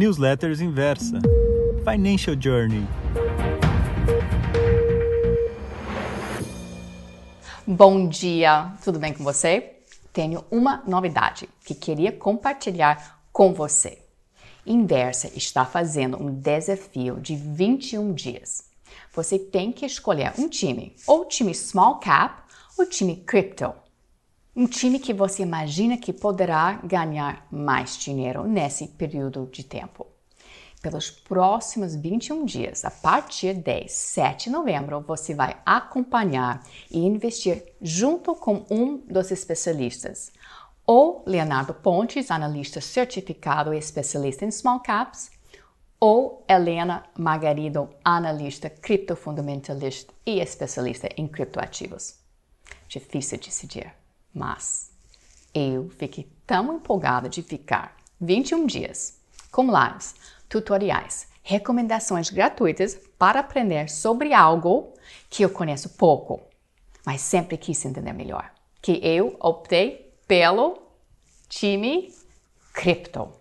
Newsletters Inversa. Financial Journey. Bom dia, tudo bem com você? Tenho uma novidade que queria compartilhar com você. Inversa está fazendo um desafio de 21 dias. Você tem que escolher um time, ou time small cap ou time crypto. Um time que você imagina que poderá ganhar mais dinheiro nesse período de tempo. Pelos próximos 21 dias, a partir de 7 de novembro, você vai acompanhar e investir junto com um dos especialistas, ou Leonardo Pontes, analista certificado e especialista em small caps, ou Helena Margarido, analista criptofundamentalista e especialista em criptoativos. Difícil decidir, mas eu fiquei tão empolgada de ficar 21 dias com lives, tutoriais, recomendações gratuitas para aprender sobre algo que eu conheço pouco, mas sempre quis entender melhor. Que eu optei pelo time cripto.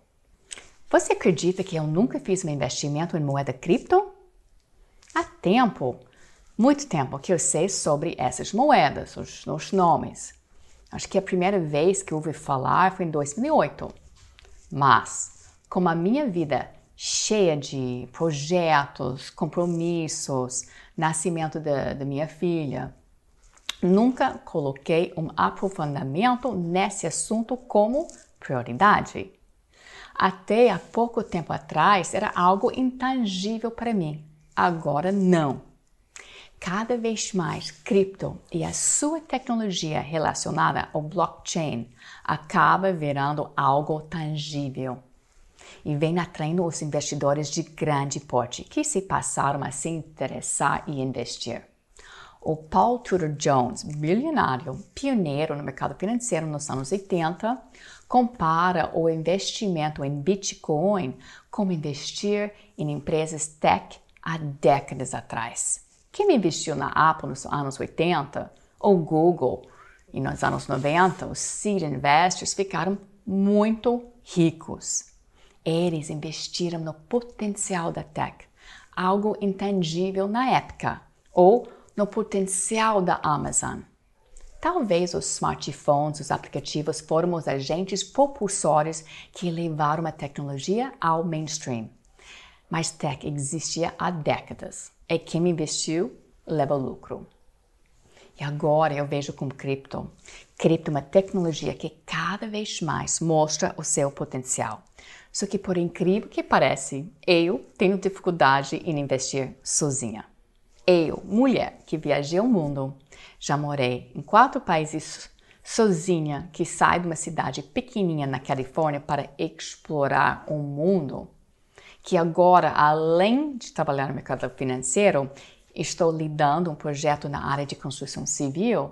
Você acredita que eu nunca fiz um investimento em moeda cripto? Há tempo, muito tempo que eu sei sobre essas moedas, os, os nomes. Acho que a primeira vez que ouvi falar foi em 2008. Mas, como a minha vida cheia de projetos, compromissos, nascimento da, da minha filha, nunca coloquei um aprofundamento nesse assunto como prioridade até há pouco tempo atrás era algo intangível para mim. Agora não. Cada vez mais, cripto e a sua tecnologia relacionada ao blockchain acaba virando algo tangível e vem atraindo os investidores de grande porte que se passaram a se interessar e investir. O Paul Tudor Jones, bilionário, pioneiro no mercado financeiro nos anos 80, compara o investimento em Bitcoin como investir em empresas tech há décadas atrás. Quem investiu na Apple nos anos 80 ou Google e nos anos 90, os seed investors ficaram muito ricos. Eles investiram no potencial da tech, algo intangível na época, ou no potencial da Amazon. Talvez os smartphones, os aplicativos foram os agentes propulsores que levaram a tecnologia ao mainstream. Mas tech existia há décadas e quem investiu leva lucro. E agora eu vejo com cripto. Cripto é uma tecnologia que cada vez mais mostra o seu potencial. Só que, por incrível que pareça, eu tenho dificuldade em investir sozinha. Eu, mulher que viajei o mundo, já morei em quatro países sozinha, que sai de uma cidade pequenininha na Califórnia para explorar o mundo, que agora, além de trabalhar no mercado financeiro, estou lidando um projeto na área de construção civil,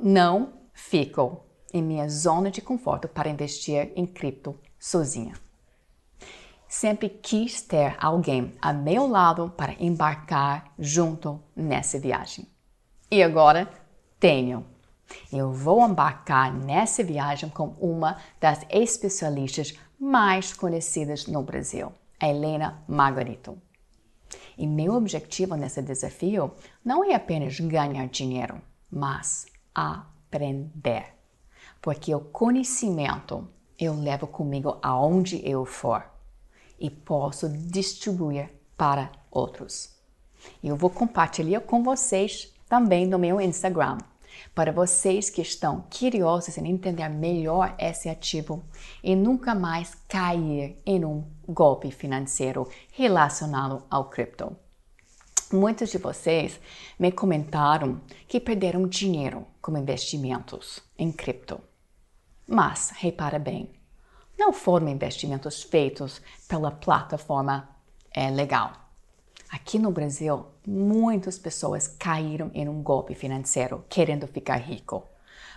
não fico em minha zona de conforto para investir em cripto sozinha. Sempre quis ter alguém a meu lado para embarcar junto nessa viagem. E agora tenho. Eu vou embarcar nessa viagem com uma das especialistas mais conhecidas no Brasil, a Helena Margarito. E meu objetivo nesse desafio não é apenas ganhar dinheiro, mas aprender. Porque o conhecimento eu levo comigo aonde eu for e posso distribuir para outros. Eu vou compartilhar com vocês também no meu Instagram. Para vocês que estão curiosos em entender melhor esse ativo e nunca mais cair em um golpe financeiro relacionado ao cripto. Muitos de vocês me comentaram que perderam dinheiro com investimentos em cripto. Mas, repara bem, não foram investimentos feitos pela plataforma é, legal Aqui no Brasil, muitas pessoas caíram em um golpe financeiro querendo ficar rico.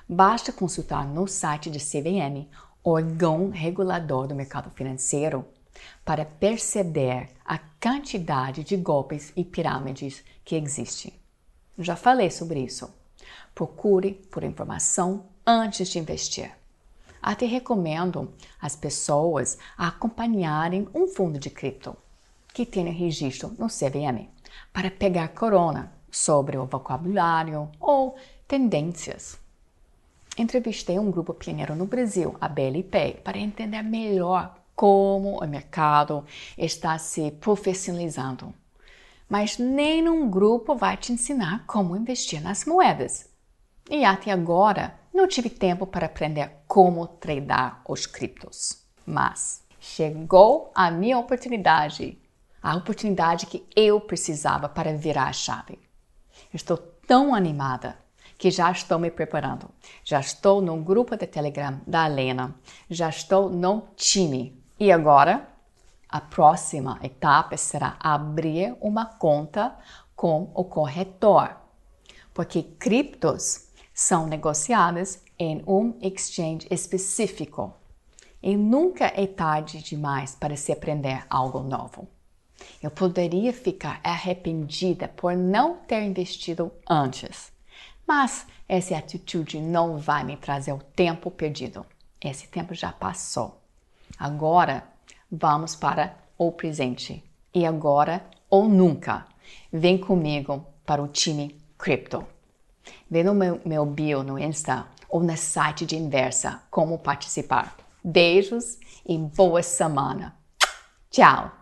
Basta consultar no site de CVM, órgão regulador do mercado financeiro, para perceber a quantidade de golpes e pirâmides que existem. Já falei sobre isso. Procure por informação antes de investir. Até recomendo as pessoas acompanharem um fundo de cripto que tenha registro no CVM para pegar corona sobre o vocabulário ou tendências. Entrevistei um grupo pioneiro no Brasil, a BLP, para entender melhor como o mercado está se profissionalizando. Mas nenhum grupo vai te ensinar como investir nas moedas. E até agora não tive tempo para aprender como tradar os criptos. Mas chegou a minha oportunidade, a oportunidade que eu precisava para virar a chave. Estou tão animada que já estou me preparando. Já estou no grupo de Telegram da Helena, já estou no time e agora, a próxima etapa será abrir uma conta com o corretor, porque criptos são negociadas em um exchange específico. E nunca é tarde demais para se aprender algo novo. Eu poderia ficar arrependida por não ter investido antes, mas essa atitude não vai me trazer o tempo perdido. Esse tempo já passou. Agora vamos para o presente. E agora ou nunca. Vem comigo para o time Crypto. Vê no meu, meu bio no Insta ou no site de Inversa como participar. Beijos e boa semana. Tchau!